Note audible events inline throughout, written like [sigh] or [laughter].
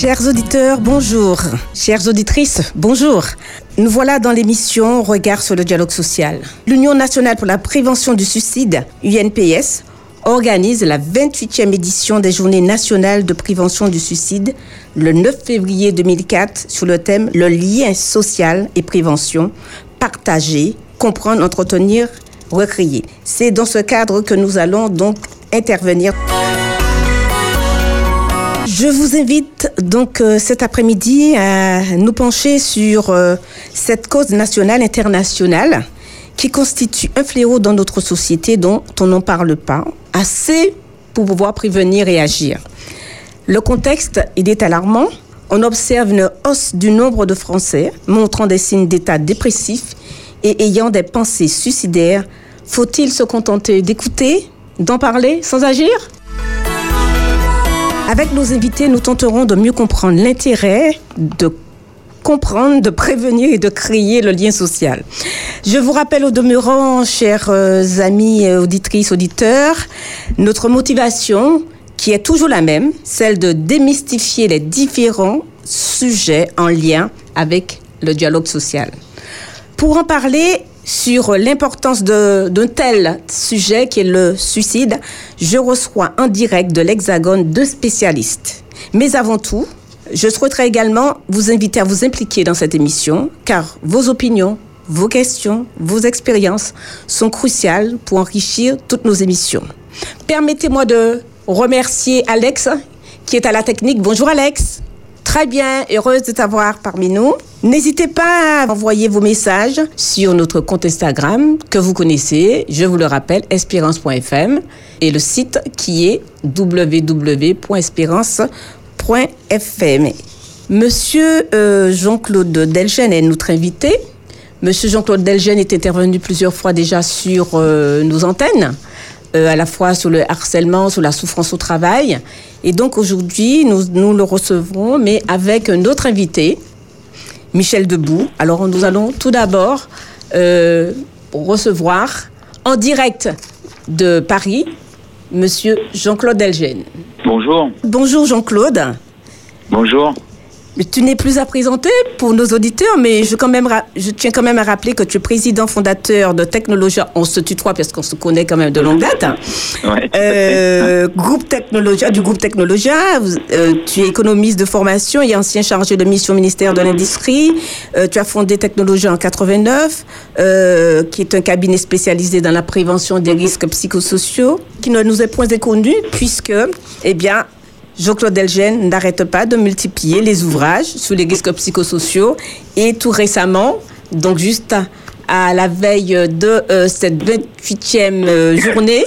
Chers auditeurs, bonjour. Chères auditrices, bonjour. Nous voilà dans l'émission Regard sur le dialogue social. L'Union nationale pour la prévention du suicide, UNPS, organise la 28e édition des Journées nationales de prévention du suicide le 9 février 2004 sur le thème Le lien social et prévention, partager, comprendre, entretenir, recréer. C'est dans ce cadre que nous allons donc intervenir. Je vous invite donc euh, cet après-midi à nous pencher sur euh, cette cause nationale internationale qui constitue un fléau dans notre société dont on n'en parle pas assez pour pouvoir prévenir et agir. Le contexte il est alarmant. On observe une hausse du nombre de Français montrant des signes d'état dépressif et ayant des pensées suicidaires. Faut-il se contenter d'écouter, d'en parler sans agir? Avec nos invités, nous tenterons de mieux comprendre l'intérêt de comprendre, de prévenir et de créer le lien social. Je vous rappelle au demeurant, chers euh, amis, auditrices, auditeurs, notre motivation qui est toujours la même, celle de démystifier les différents sujets en lien avec le dialogue social. Pour en parler sur l'importance d'un tel sujet qui est le suicide, je reçois en direct de l'Hexagone deux spécialistes. Mais avant tout, je souhaiterais également vous inviter à vous impliquer dans cette émission, car vos opinions, vos questions, vos expériences sont cruciales pour enrichir toutes nos émissions. Permettez-moi de remercier Alex, qui est à la technique. Bonjour Alex. Très bien, heureuse de t'avoir parmi nous. N'hésitez pas à envoyer vos messages sur notre compte Instagram que vous connaissez, je vous le rappelle, espérance.fm et le site qui est www.espérance.fm Monsieur euh, Jean-Claude Delgen est notre invité. Monsieur Jean-Claude Delgen est intervenu plusieurs fois déjà sur euh, nos antennes, euh, à la fois sur le harcèlement, sur la souffrance au travail. Et donc aujourd'hui, nous, nous le recevrons, mais avec un autre invité, Michel Debout. Alors nous allons tout d'abord recevoir en direct de Paris, Monsieur Jean-Claude Delgen. Bonjour. Bonjour Jean-Claude. Bonjour. Tu n'es plus à présenter pour nos auditeurs, mais je, quand même, je tiens quand même à rappeler que tu es président fondateur de Technologia. On se tutoie parce qu'on se connaît quand même de longue date. Ouais, euh, groupe Technologia, du groupe Technologia. Euh, tu es économiste de formation et ancien chargé de mission au ministère de l'Industrie. Euh, tu as fondé Technologia en 89, euh, qui est un cabinet spécialisé dans la prévention des risques psychosociaux, qui ne nous est point inconnu puisque, eh bien, Jean-Claude Delgen n'arrête pas de multiplier les ouvrages sur les risques psychosociaux et tout récemment, donc juste à, la veille de euh, cette 28e euh, journée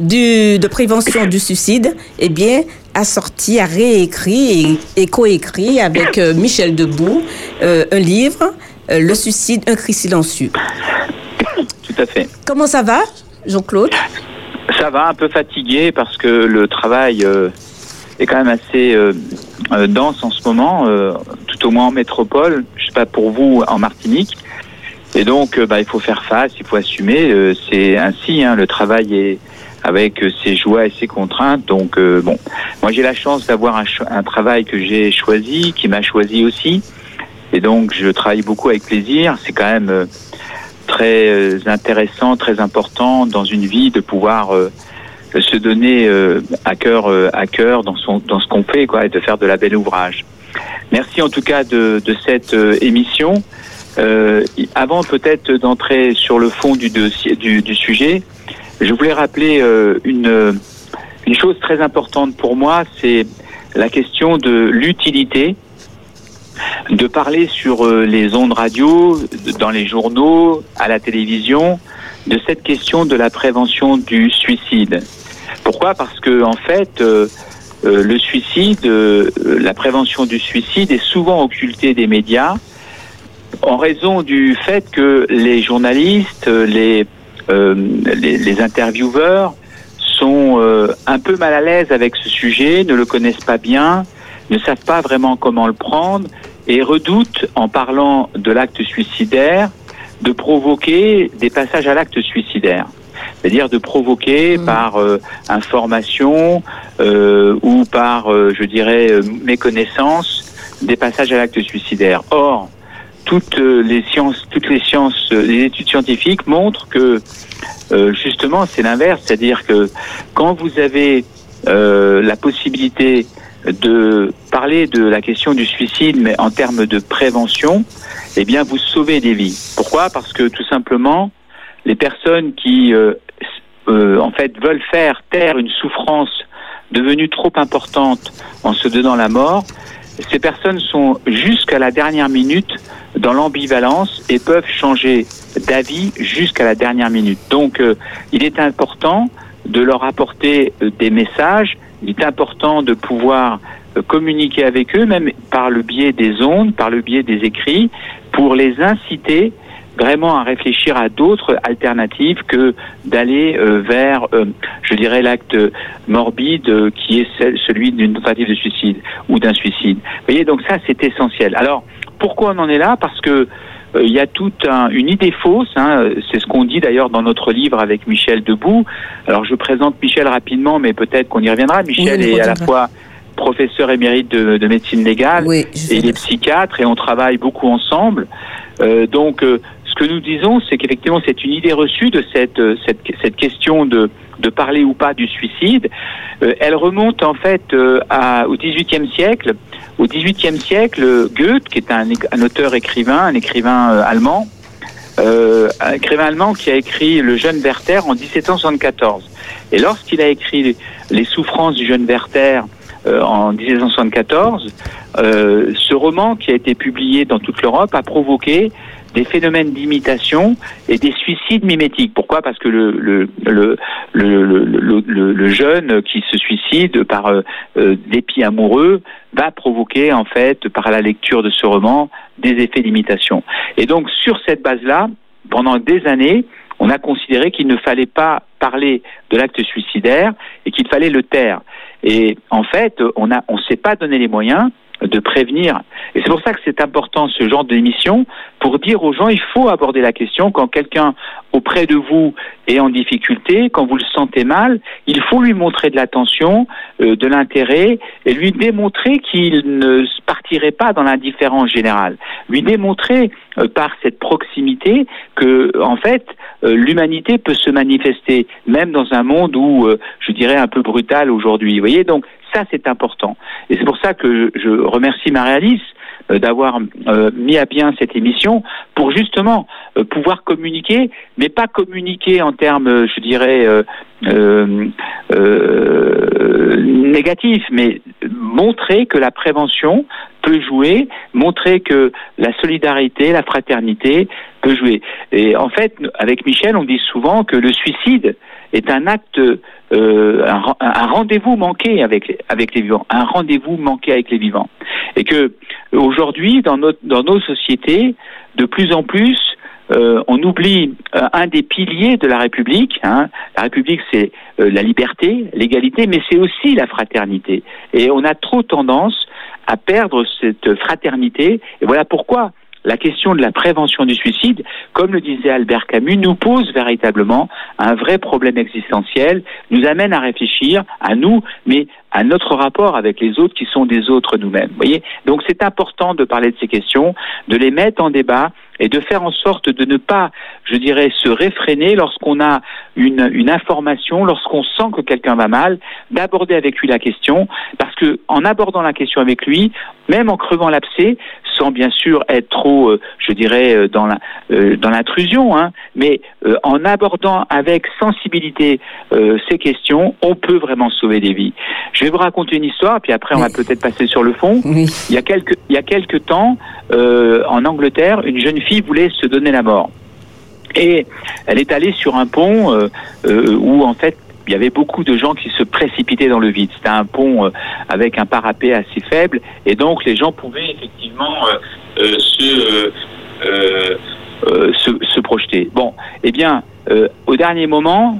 du, de prévention du suicide, eh bien, a sorti, a réécrit et, coécrit avec euh, Michel Debout un livre, Le suicide, un cri silencieux. Tout à fait. Comment ça va, Jean-Claude? Ça va, un peu fatigué parce que le travail est quand même assez euh, euh, dense en ce moment, euh, tout au moins en métropole. Je sais pas pour vous en Martinique. Et donc, bah, il faut faire face, il faut assumer. c'est ainsi, hein, le travail est avec ses joies et ses contraintes. Donc, bon, moi j'ai la chance d'avoir un, un, travail que j'ai choisi, qui m'a choisi aussi. Et donc, je travaille beaucoup avec plaisir. C'est quand même très intéressant, très important dans une vie de pouvoir se donner euh, à cœur euh, à cœur dans son dans ce qu'on fait quoi et de faire de la belle ouvrage. Merci en tout cas de, de cette euh, émission. avant peut-être d'entrer sur le fond du dossier du, du sujet, je voulais rappeler une une chose très importante pour moi, c'est la question de l'utilité de parler sur les ondes radio, dans les journaux, à la télévision, de cette question de la prévention du suicide. Pourquoi Parce que en fait, euh, euh, le suicide, euh, la prévention du suicide est souvent occultée des médias en raison du fait que les journalistes, les, intervieweurs sont un peu mal à l'aise avec ce sujet, ne le connaissent pas bien, ne savent pas vraiment comment le prendre et redoutent, en parlant de l'acte suicidaire, de provoquer des passages à l'acte suicidaire. C'est-à-dire de provoquer Mm. par euh, information euh, ou par, euh, je dirais, euh, méconnaissance des passages à l'acte suicidaire. Or, toutes euh, les sciences, toutes les sciences, euh, les études scientifiques montrent que euh, justement c'est l'inverse, c'est-à-dire que quand vous avez euh, la possibilité de parler de la question du suicide, mais en termes de prévention, eh bien vous sauvez des vies. Pourquoi? Parce que tout simplement, les personnes qui euh, euh, en fait veulent faire taire une souffrance devenue trop importante en se donnant la mort, ces personnes sont jusqu'à la dernière minute dans l'ambivalence et peuvent changer d'avis jusqu'à la dernière minute. Donc, euh, il est important de leur apporter euh, des messages, il est important de pouvoir euh, communiquer avec eux, même par le biais des ondes, par le biais des écrits, pour les inciter vraiment à réfléchir à d'autres alternatives que d'aller euh, vers, euh, je dirais, l'acte morbide euh, qui est celle- celui d'une tentative de suicide ou d'un suicide. Vous voyez, donc ça, c'est essentiel. Alors, pourquoi on en est là? Parce que il y a toute un- une idée fausse, hein, c'est ce qu'on dit d'ailleurs dans notre livre avec Michel Debout. Alors je présente Michel rapidement, mais peut-être qu'on y reviendra. Michel Oui, est à la fois professeur émérite de, de médecine légale Oui, et il est psychiatre et on travaille beaucoup ensemble. Euh, donc, euh, ce que nous disons, c'est qu'effectivement, c'est une idée reçue de cette, euh, cette, question de, de parler ou pas du suicide. Euh, elle remonte en fait euh, au XVIIIe siècle. Au XVIIIe siècle, Goethe, qui est un, un auteur écrivain, un écrivain allemand, un écrivain allemand qui a écrit Le jeune Werther en 1774. Et lorsqu'il a écrit Les souffrances du jeune Werther en 1774, euh, ce roman qui a été publié dans toute l'Europe a provoqué des phénomènes d'imitation et des suicides mimétiques. Pourquoi? Parce que le, le, jeune qui se suicide par euh, euh, dépit amoureux va provoquer en fait par la lecture de ce roman des effets d'imitation. Et donc sur cette base-là, pendant des années, on a considéré qu'il ne fallait pas parler de l'acte suicidaire et qu'il fallait le taire. Et en fait, on a, on s'est pas donné les moyens de prévenir. Et c'est pour ça que c'est important ce genre d'émission pour dire aux gens il faut aborder la question quand quelqu'un auprès de vous est en difficulté, quand vous le sentez mal, il faut lui montrer de l'attention, euh, de l'intérêt et lui démontrer qu'il ne partirait pas dans l'indifférence générale. Lui démontrer euh, par cette proximité que en fait euh, l'humanité peut se manifester même dans un monde où euh, je dirais un peu brutal aujourd'hui. Vous voyez donc ça c'est important. Et c'est pour ça que je, remercie Marie-Alice euh, d'avoir euh, mis à bien cette émission pour justement euh, pouvoir communiquer, mais pas communiquer en termes, je dirais, négatifs, mais montrer que la prévention peut jouer, montrer que la solidarité, la fraternité peut jouer. Et en fait, avec Michel, on dit souvent que le suicide est un acte, euh, un, un rendez-vous manqué avec, avec les vivants, un rendez-vous manqué avec les vivants. Et que aujourd'hui, dans, dans nos sociétés, de plus en plus, euh, on oublie euh, un des piliers de la République. hein. La République, c'est euh, la liberté, l'égalité, mais c'est aussi la fraternité. Et on a trop tendance à perdre cette fraternité. Et voilà pourquoi la question de la prévention du suicide, comme le disait Albert Camus, nous pose véritablement un vrai problème existentiel, nous amène à réfléchir à nous, mais à notre rapport avec les autres qui sont des autres nous-mêmes. Voyez? Donc c'est important de parler de ces questions, de les mettre en débat et de faire en sorte de ne pas, je dirais, se réfréner lorsqu'on a une, une information, lorsqu'on sent que quelqu'un va mal, d'aborder avec lui la question, parce que en abordant la question avec lui, même en crevant l'abcès, sans bien sûr être trop, euh, je dirais, euh, dans la, euh, dans l'intrusion, hein, mais euh, en abordant avec sensibilité ces questions, on peut vraiment sauver des vies. Je vais vous raconter une histoire, puis après on va peut-être passer sur le fond. Il y a quelques, il y a quelques temps, en Angleterre, une jeune fille voulait se donner la mort. Et elle est allée sur un pont euh, euh, où, en fait, il y avait beaucoup de gens qui se précipitaient dans le vide. C'était un pont euh, avec un parapet assez faible, et donc les gens pouvaient effectivement se, se, projeter. Bon, eh bien, au dernier moment,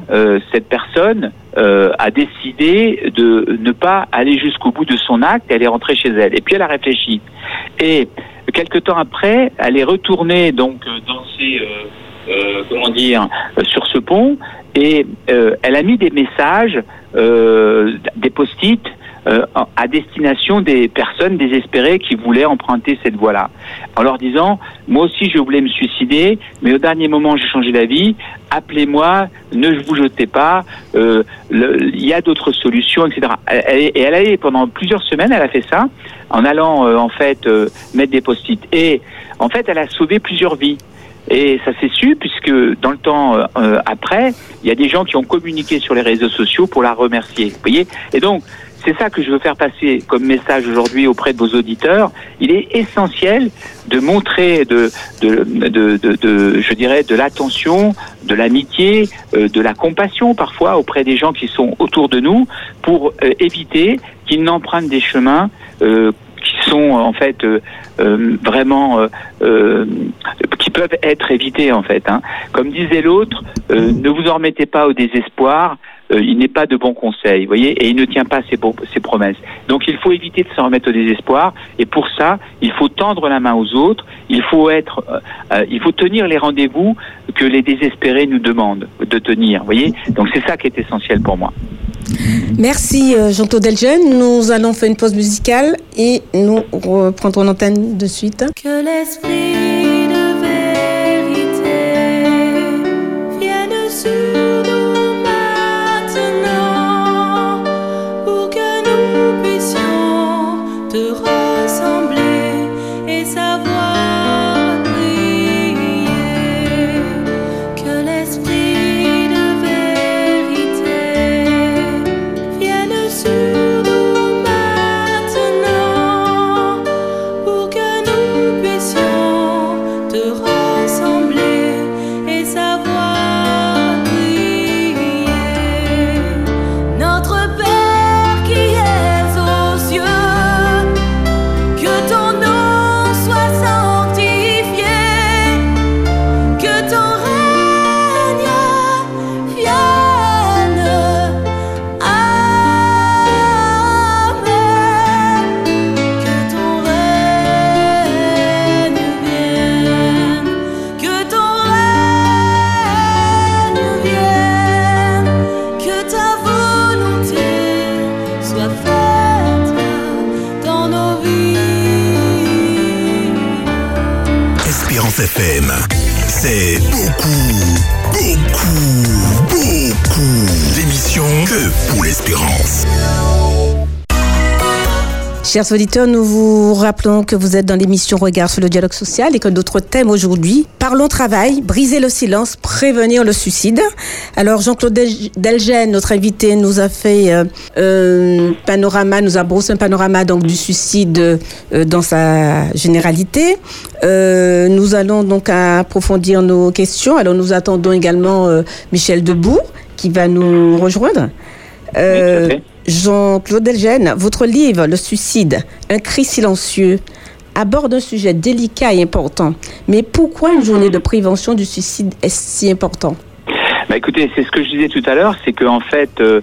cette personne a décidé de ne pas aller jusqu'au bout de son acte, elle est rentrée chez elle. Et puis elle a réfléchi. Et quelque temps après, elle est retournée donc euh, dans ses, euh, comment dire, sur ce pont, et elle a mis des messages, des post-it euh, à destination des personnes désespérées qui voulaient emprunter cette voie-là, en leur disant moi aussi je voulais me suicider, mais au dernier moment j'ai changé d'avis. Appelez-moi, ne vous jetez pas. Euh, il y a d'autres solutions, etc. et elle a pendant plusieurs semaines, elle a fait ça en allant euh, en fait mettre des post-it. Et en fait, elle a sauvé plusieurs vies. Et ça s'est su puisque dans le temps après, il y a des gens qui ont communiqué sur les réseaux sociaux pour la remercier. Vous voyez Et donc, c'est ça que je veux faire passer comme message aujourd'hui auprès de vos auditeurs. Il est essentiel de montrer de, de, de, de, je dirais, de l'attention, de l'amitié, euh, de la compassion parfois auprès des gens qui sont autour de nous pour euh, éviter qu'ils n'empruntent des chemins euh, qui sont en fait vraiment qui peuvent être évités en fait. Hein. Comme disait l'autre, ne vous en remettez pas au désespoir. Euh, il n'est pas de bons conseils, voyez, et il ne tient pas ses, ses promesses. Donc il faut éviter de s'en remettre au désespoir, et pour ça, il faut tendre la main aux autres, il faut être, euh, euh, il faut tenir les rendez-vous que les désespérés nous demandent de tenir, voyez. Donc c'est ça qui est essentiel pour moi. Merci Jean-Claude Delgen. Nous allons faire une pause musicale et nous reprendrons l'antenne de suite. Que l'esprit Chers auditeurs, nous vous rappelons que vous êtes dans l'émission Regard sur le dialogue social et que notre thème aujourd'hui, parlons travail, briser le silence, prévenir le suicide. Alors Jean-Claude Delgen, notre invité, nous a fait un euh, panorama, nous a brossé un panorama donc du suicide euh, dans sa généralité. Euh, nous allons donc approfondir nos questions. Alors nous attendons également Michel Debout qui va nous rejoindre. Jean-Claude Delgen, votre livre Le suicide, un cri silencieux, aborde un sujet délicat et important. Mais pourquoi une journée de prévention du suicide est si important? Bah Écoutez, c'est ce que je disais tout à l'heure, c'est qu'en fait, euh,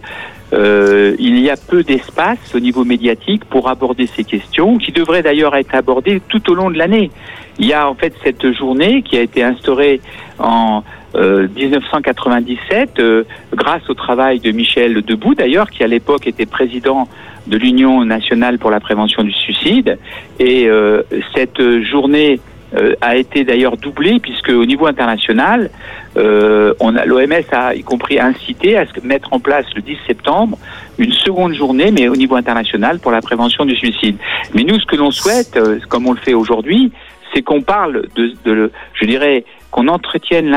euh, il y a peu d'espace au niveau médiatique pour aborder ces questions, qui devraient d'ailleurs être abordées tout au long de l'année. Il y a en fait cette journée qui a été instaurée en 1997, euh, euh, grâce au travail de Michel Debout d'ailleurs, qui à l'époque était président de l'Union nationale pour la prévention du suicide. Et euh, cette journée a été d'ailleurs doublée puisque au niveau international, on a l'OMS a y compris incité à mettre en place le 10 septembre une seconde journée, mais au niveau international pour la prévention du suicide. Mais nous, ce que l'on souhaite, comme on le fait aujourd'hui, c'est qu'on parle de, de, je dirais, qu'on entretienne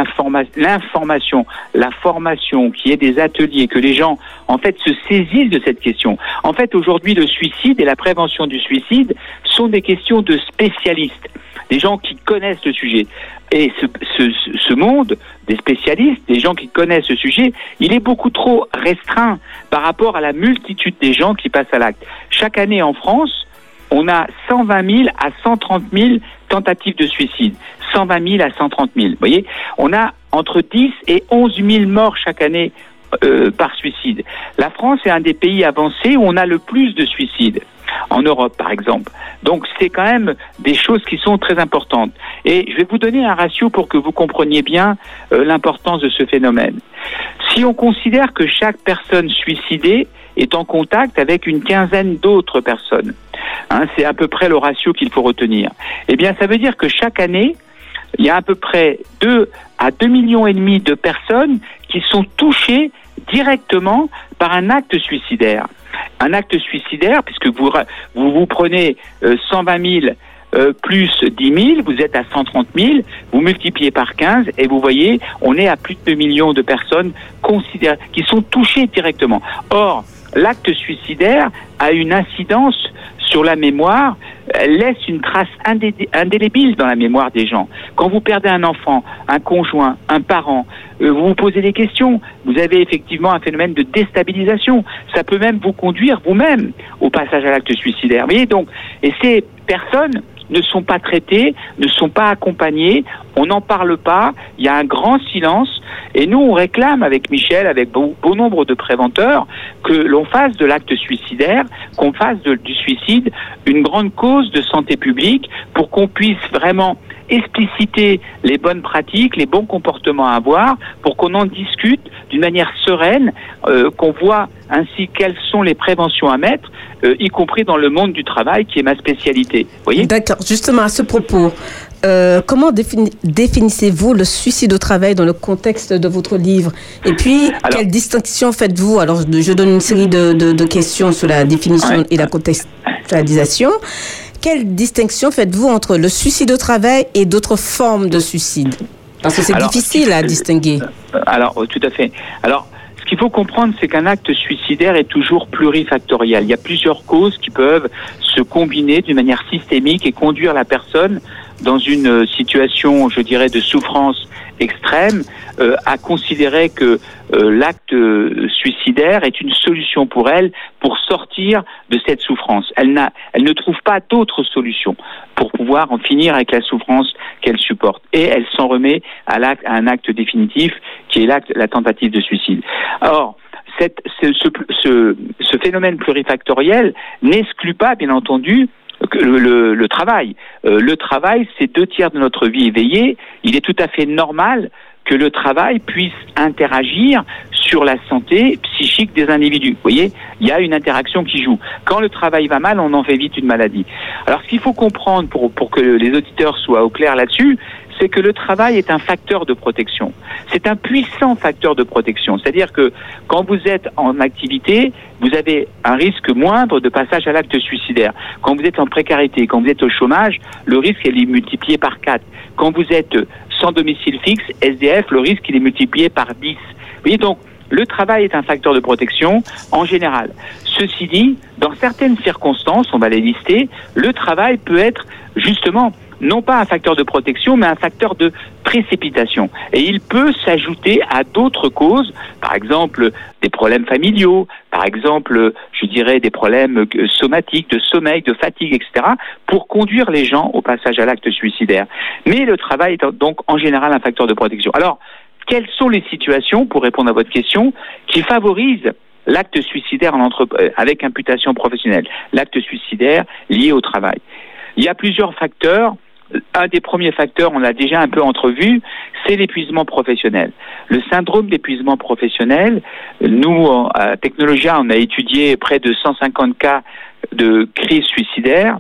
l'information, la formation, qu'il y ait des ateliers, que les gens, en fait, se saisissent de cette question. En fait, aujourd'hui, le suicide et la prévention du suicide sont des questions de spécialistes, des gens qui connaissent le sujet. Et ce, ce, monde des spécialistes, des gens qui connaissent ce sujet, il est beaucoup trop restreint par rapport à la multitude des gens qui passent à l'acte. Chaque année en France, on a 120 000 à 130 000 tentatives de suicide. 120 000 à 130 000. Vous voyez, on a entre 10 et 11 000 morts chaque année euh, par suicide. La France est un des pays avancés où on a le plus de suicides. en Europe par exemple. Donc c'est quand même des choses qui sont très importantes. Et je vais vous donner un ratio pour que vous compreniez bien euh, l'importance de ce phénomène. Si on considère que chaque personne suicidée est en contact avec une quinzaine d'autres personnes, hein, c'est à peu près le ratio qu'il faut retenir. Eh bien, ça veut dire que chaque année, il y a à peu près 2 à 2 millions et demi de personnes qui sont touchées directement par un acte suicidaire. Un acte suicidaire, puisque vous vous, prenez euh, 120 000 euh, plus 10 000, vous êtes à 130 000, vous multipliez par 15 et vous voyez, on est à plus de 2 millions de personnes qui sont touchées directement. Or, l'acte suicidaire a une incidence sur la mémoire, laisse une trace indé- indélébile dans la mémoire des gens. Quand vous perdez un enfant, un conjoint, un parent, euh, vous vous posez des questions. Vous avez effectivement un phénomène de déstabilisation. Ça peut même vous conduire vous-même au passage à l'acte suicidaire. Vous voyez donc, et ces personnes ne sont pas traitées, ne sont pas accompagnées, on n'en parle pas, il y a un grand silence, et nous on réclame avec Michel, avec beau nombre de préventeurs, que l'on fasse de l'acte suicidaire, qu'on fasse du suicide une grande cause de santé publique pour qu'on puisse vraiment expliciter les bonnes pratiques, les bons comportements à avoir, pour qu'on en discute d'une manière sereine, euh, qu'on voit ainsi quelles sont les préventions à mettre, euh, y compris dans le monde du travail qui est ma spécialité. Voyez? D'accord. Justement, à ce propos, euh, comment défini- définissez-vous le suicide au travail dans le contexte de votre livre? Et puis, Alors- quelle distinction faites-vous? Alors, je je donne une série de, de- de questions sur la définition Ouais. et la contextualisation. Quelle distinction faites-vous entre le suicide au travail et d'autres formes de suicide Parce que c'est difficile à distinguer. Euh, Alors, euh, tout à fait. Alors, ce qu'il faut comprendre, c'est qu'un acte suicidaire est toujours plurifactoriel. Il y a plusieurs causes qui peuvent se combiner d'une manière systémique et conduire la personne dans une euh, situation, je dirais, de souffrance extrême, euh, à considérer que euh, l'acte euh, suicidaire est une solution pour elle pour sortir de cette souffrance. Elle, n'a, elle ne trouve pas d'autre solution pour pouvoir en finir avec la souffrance qu'elle supporte. Et elle s'en remet à, l'acte, à un acte définitif qui est l'acte, la tentative de suicide. Or, cette, ce, ce, ce, ce phénomène plurifactoriel n'exclut pas, bien entendu, le, le, le travail. Euh, le travail, c'est deux tiers de notre vie éveillée. Il est tout à fait normal que le travail puisse interagir sur la santé psychique des individus. Vous voyez, il y a une interaction qui joue. Quand le travail va mal, on en fait vite une maladie. Alors, ce qu'il faut comprendre pour, pour que les auditeurs soient au clair là-dessus, c'est que le travail est un facteur de protection. C'est un puissant facteur de protection. C'est-à-dire que quand vous êtes en activité, vous avez un risque moindre de passage à l'acte suicidaire. Quand vous êtes en précarité, quand vous êtes au chômage, le risque est multiplié par 4. Quand vous êtes sans domicile fixe, SDF, le risque il est multiplié par 10. Vous voyez donc, le travail est un facteur de protection en général. Ceci dit, dans certaines circonstances, on va les lister, le travail peut être justement non pas un facteur de protection, mais un facteur de précipitation. Et il peut s'ajouter à d'autres causes, par exemple des problèmes familiaux, par exemple, je dirais, des problèmes euh, somatiques, de sommeil, de fatigue, etc., pour conduire les gens au passage à l'acte suicidaire. Mais le travail est donc en général un facteur de protection. Alors, quelles sont les situations, pour répondre à votre question, qui favorisent l'acte suicidaire euh, avec imputation professionnelle, l'acte suicidaire lié au travail Il y a plusieurs facteurs. Un des premiers facteurs, on l'a déjà un peu entrevu, c'est l'épuisement professionnel. Le syndrome d'épuisement professionnel, nous, à Technologia, on a étudié près de 150 cas de crise suicidaire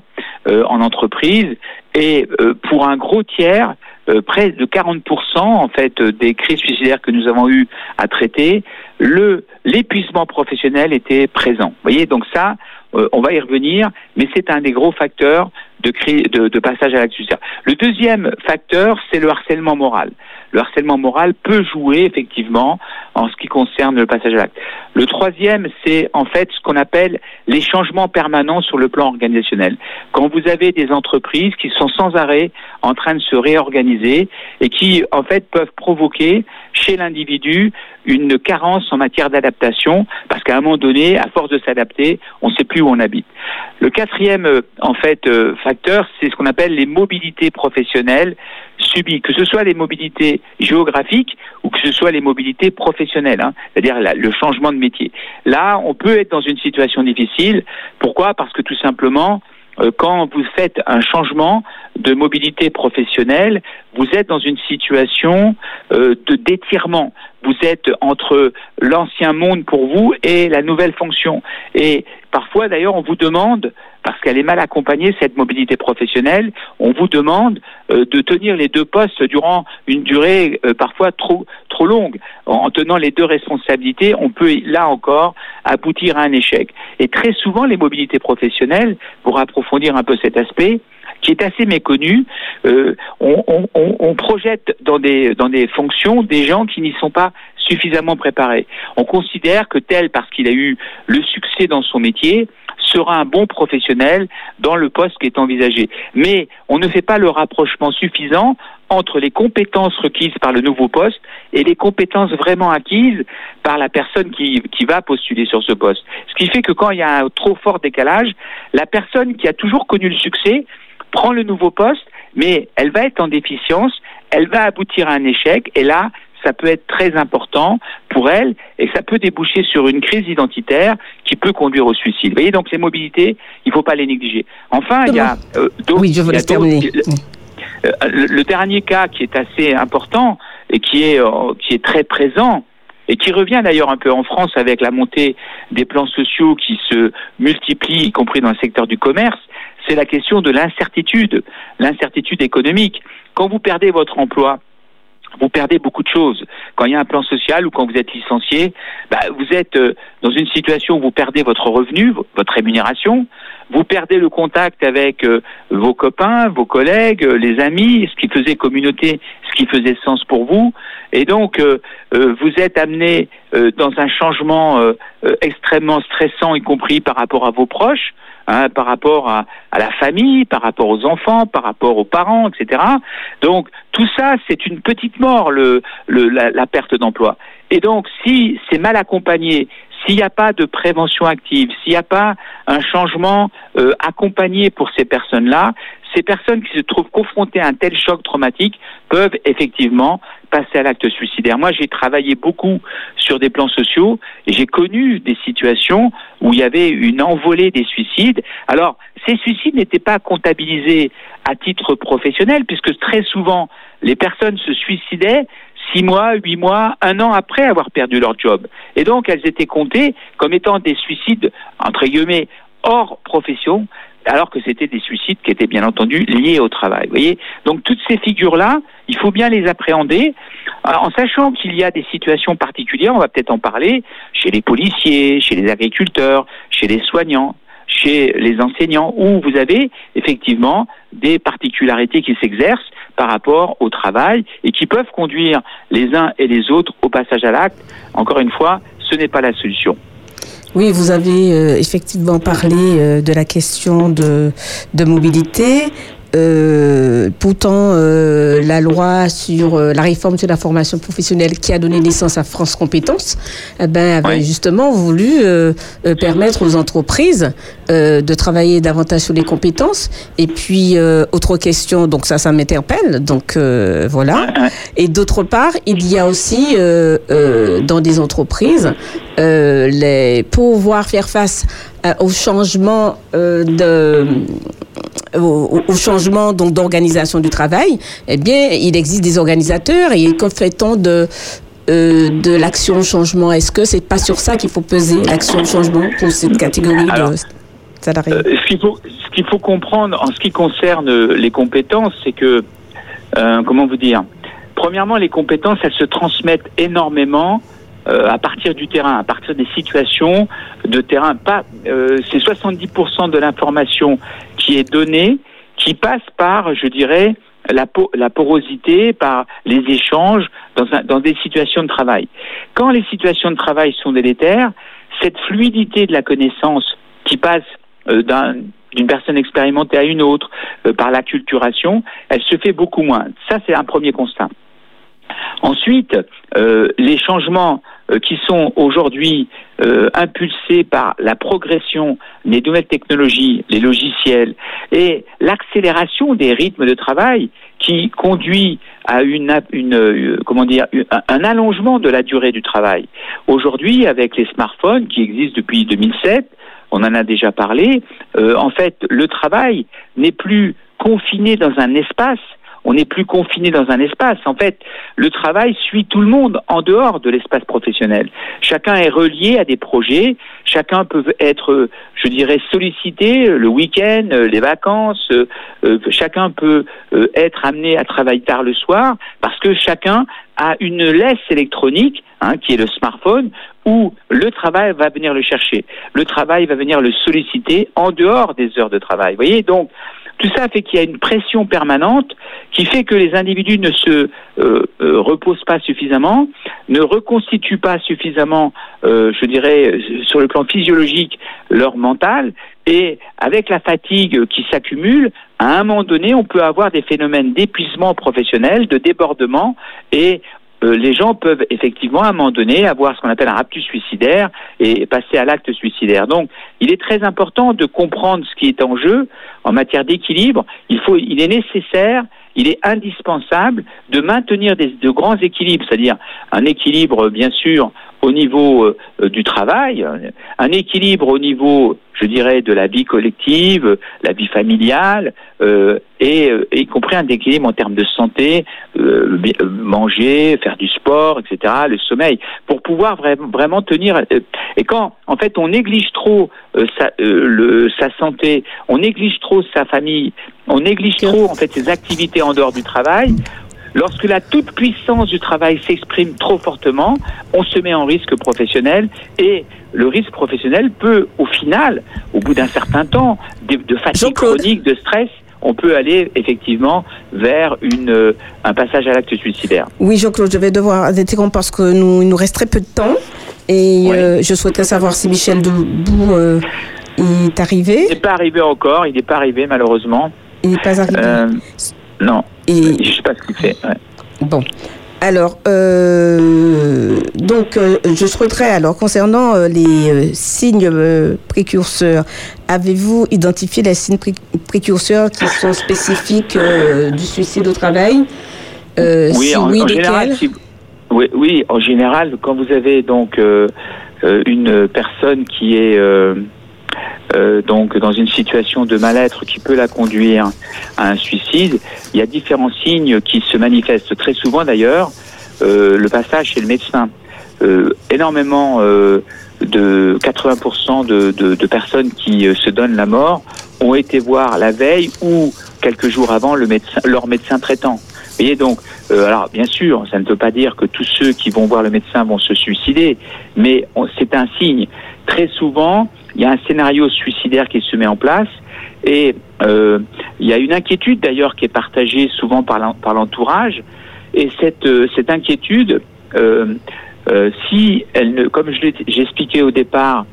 euh, en entreprise et euh, pour un gros tiers, euh, près de 40% en fait des crises suicidaires que nous avons eu à traiter, l'épuisement professionnel était présent. Voyez, donc ça, euh, on va y revenir, mais c'est un des gros facteurs de, passage à l'acte suicidaire. Le deuxième facteur, c'est le harcèlement moral. Le harcèlement moral peut jouer effectivement en ce qui concerne le passage à l'acte. Le troisième, c'est en fait ce qu'on appelle les changements permanents sur le plan organisationnel. Quand vous avez des entreprises qui sont sans arrêt en train de se réorganiser et qui en fait peuvent provoquer chez l'individu une carence en matière d'adaptation parce qu'à un moment donné, à force de s'adapter, on ne sait plus où on habite. Le quatrième euh, en fait euh, facteur c'est ce qu'on appelle les mobilités professionnelles subies, que ce soit les mobilités géographiques ou que ce soit les mobilités professionnelles, hein, c'est-à-dire le changement de métier. Là, on peut être dans une situation difficile. Pourquoi? Parce que tout simplement, euh, quand vous faites un changement de mobilité professionnelle, vous êtes dans une situation euh, de d'étirement. Vous êtes entre l'ancien monde pour vous et la nouvelle fonction. Et parfois, d'ailleurs, on vous demande, parce qu'elle est mal accompagnée, cette mobilité professionnelle, on vous demande euh, de tenir les deux postes durant une durée euh, parfois trop, trop longue. En, en tenant les deux responsabilités, on peut, là encore, aboutir à un échec. Et très souvent, les mobilités professionnelles, pour approfondir un peu cet aspect, qui est assez méconnu, euh, on, on- on- on projette dans des, dans des fonctions des gens qui n'y sont pas suffisamment préparés. On considère que tel, parce qu'il a eu le succès dans son métier, sera un bon professionnel dans le poste qui est envisagé. Mais on ne fait pas le rapprochement suffisant entre les compétences requises par le nouveau poste et les compétences vraiment acquises par la personne qui, qui va postuler sur ce poste. Ce qui fait que quand il y a un trop fort décalage, la personne qui a toujours connu le succès prend le nouveau poste, mais elle va être en déficience, elle va aboutir à un échec, et là, ça peut être très important pour elle, et ça peut déboucher sur une crise identitaire qui peut conduire au suicide. Vous voyez, donc les mobilités, il ne faut pas les négliger. Enfin, il y a euh. Oui, je laisse terminer. le dernier cas qui est assez important et qui est, euh, qui est très présent et qui revient d'ailleurs un peu en France avec la montée des plans sociaux qui se multiplient, y compris dans le secteur du commerce, c'est la question de l'incertitude, l'incertitude économique. Quand vous perdez votre emploi, vous perdez beaucoup de choses. Quand il y a un plan social ou quand vous êtes licencié, bah, vous êtes euh, dans une situation où vous perdez votre revenu, vo- votre rémunération, vous perdez le contact avec euh, vos copains, vos collègues, euh, les amis, ce qui faisait communauté, ce qui faisait sens pour vous. Et donc, vous êtes amené dans un changement extrêmement stressant, y compris par rapport à vos proches, hein, par rapport à, la famille, par rapport aux enfants, par rapport aux parents, etc. Donc, tout ça, c'est une petite mort, le, la perte d'emploi. Et donc, si c'est mal accompagné, s'il n'y a pas de prévention active, s'il n'y a pas un changement euh, accompagné pour ces personnes-là, ces personnes qui se trouvent confrontées à un tel choc traumatique peuvent effectivement passer à l'acte suicidaire. Moi, j'ai travaillé beaucoup sur des plans sociaux et j'ai connu des situations où il y avait une envolée des suicides. Alors, ces suicides n'étaient pas comptabilisés à titre professionnel puisque très souvent, les personnes se suicidaient six mois, huit mois, un an après avoir perdu leur job. Et donc, elles étaient comptées comme étant des suicides, entre guillemets, hors profession, alors que c'était des suicides qui étaient bien entendu liés au travail. Voyez Donc, toutes ces figures-là, il faut bien les appréhender, euh, en sachant qu'il y a des situations particulières, on va peut-être en parler, chez les policiers, chez les agriculteurs, chez les soignants, chez les enseignants, où vous avez effectivement des particularités qui s'exercent par rapport au travail et qui peuvent conduire les uns et les autres au passage à l'acte. Encore une fois, ce n'est pas la solution. Oui, vous avez euh, effectivement parlé euh, de la question de, de mobilité. Euh, pourtant, euh, la loi sur euh, la réforme sur la formation professionnelle qui a donné naissance à France Compétences eh ben, avait Oui. justement voulu euh, euh, permettre aux entreprises euh, de travailler davantage sur les compétences. Et puis, euh, autre question, donc ça, ça m'interpelle. Donc, euh, voilà. Et d'autre part, il y a aussi euh, euh, dans des entreprises, euh, les, pour pouvoir faire face au changement euh, de au, au changement donc d'organisation du travail, eh bien, il existe des organisateurs et que fait-on de euh, de l'action changement? Est-ce que c'est pas sur ça qu'il faut peser l'action changement pour cette catégorie Alors, de salariés? Euh, ce qu'il faut, comprendre en ce qui concerne les compétences, c'est que, euh, comment vous dire, premièrement, les compétences, elles se transmettent énormément à partir du terrain, à partir des situations de terrain. Pas, c'est 70% de l'information qui est donnée, qui passe par, je dirais, la, la porosité, par les échanges dans, un- dans des situations de travail. Quand les situations de travail sont délétères, cette fluidité de la connaissance qui passe euh, d'un- d'une personne expérimentée à une autre euh, par l'acculturation, elle se fait beaucoup moins. Ça, c'est un premier constat. Ensuite, euh, les changements qui sont aujourd'hui euh, impulsés par la progression des nouvelles technologies, les logiciels et l'accélération des rythmes de travail qui conduit à une, euh, comment dire un, un allongement de la durée du travail. Aujourd'hui, avec les smartphones qui existent depuis 2007, on en a déjà parlé. euh, en fait, le travail n'est plus confiné dans un espace. On n'est plus confiné dans un espace. En fait, le travail suit tout le monde en dehors de l'espace professionnel. Chacun est relié à des projets. Chacun peut être, euh, je dirais, sollicité le week-end, euh, les vacances. euh, euh, chacun peut euh, être amené à travailler tard le soir parce que chacun a une laisse électronique, hein, qui est le smartphone, où le travail va venir le chercher. Le travail va venir le solliciter en dehors des heures de travail. Voyez, donc tout ça fait qu'il y a une pression permanente qui fait que les individus ne se euh, euh, reposent pas suffisamment, ne reconstituent pas suffisamment, euh, je dirais, sur le plan physiologique, leur mental, et avec la fatigue qui s'accumule, à un moment donné, on peut avoir des phénomènes d'épuisement professionnel, de débordement, et euh, les gens peuvent effectivement à un moment donné avoir ce qu'on appelle un raptus suicidaire et passer à l'acte suicidaire. Donc, il est très important de comprendre ce qui est en jeu en matière d'équilibre. Il faut, il est nécessaire, il est indispensable de maintenir des, de grands équilibres, c'est-à-dire un équilibre bien sûr au niveau euh, du travail, un équilibre au niveau, je dirais, de la vie collective, la vie familiale, euh, et euh, y compris un équilibre en termes de santé, euh, manger, faire du sport, etc., le sommeil, pour pouvoir vra- vraiment tenir. euh, et quand, en fait, on néglige trop euh, sa, euh, le, sa santé, on néglige trop sa famille, on néglige trop en fait ses activités en dehors du travail. Lorsque la toute puissance du travail s'exprime trop fortement, on se met en risque professionnel et le risque professionnel peut, au final, au bout d'un certain temps, de, de fatigue chronique, de stress, on peut aller effectivement vers une, euh, un passage à l'acte suicidaire. Oui, Jean-Claude, je vais devoir interrompre parce que nous, il nous reste très peu de temps. Et Oui. euh, je souhaiterais savoir si Michel Debout euh, est arrivé. Il n'est pas arrivé encore, il n'est pas arrivé malheureusement. Il n'est pas arrivé. Euh, non, Et je ne sais pas ce qu'il fait. ouais. Bon. Alors, euh, donc, euh, je souhaiterais, alors, concernant euh, les signes précurseurs, avez-vous identifié les signes pré- précurseurs qui sont spécifiques du suicide au travail? Oui, si en, oui, en général, si- oui, oui, en général, quand vous avez donc une personne qui est euh, donc dans une situation de mal-être qui peut la conduire à un suicide, il y a différents signes qui se manifestent très souvent d'ailleurs. euh, le passage chez le médecin, Euh, énormément euh, de 80% de, de, de personnes qui euh, se donnent la mort ont été voir la veille ou quelques jours avant le médecin, leur médecin traitant. Vous voyez donc, euh, alors bien sûr, ça ne veut pas dire que tous ceux qui vont voir le médecin vont se suicider, mais c'est un signe. Très souvent, il y a un scénario suicidaire qui se met en place et euh, il y a une inquiétude d'ailleurs qui est partagée souvent par l'en- par l'entourage et cette, euh, cette inquiétude, euh, euh, si elle ne, comme j'ai expliqué au départ,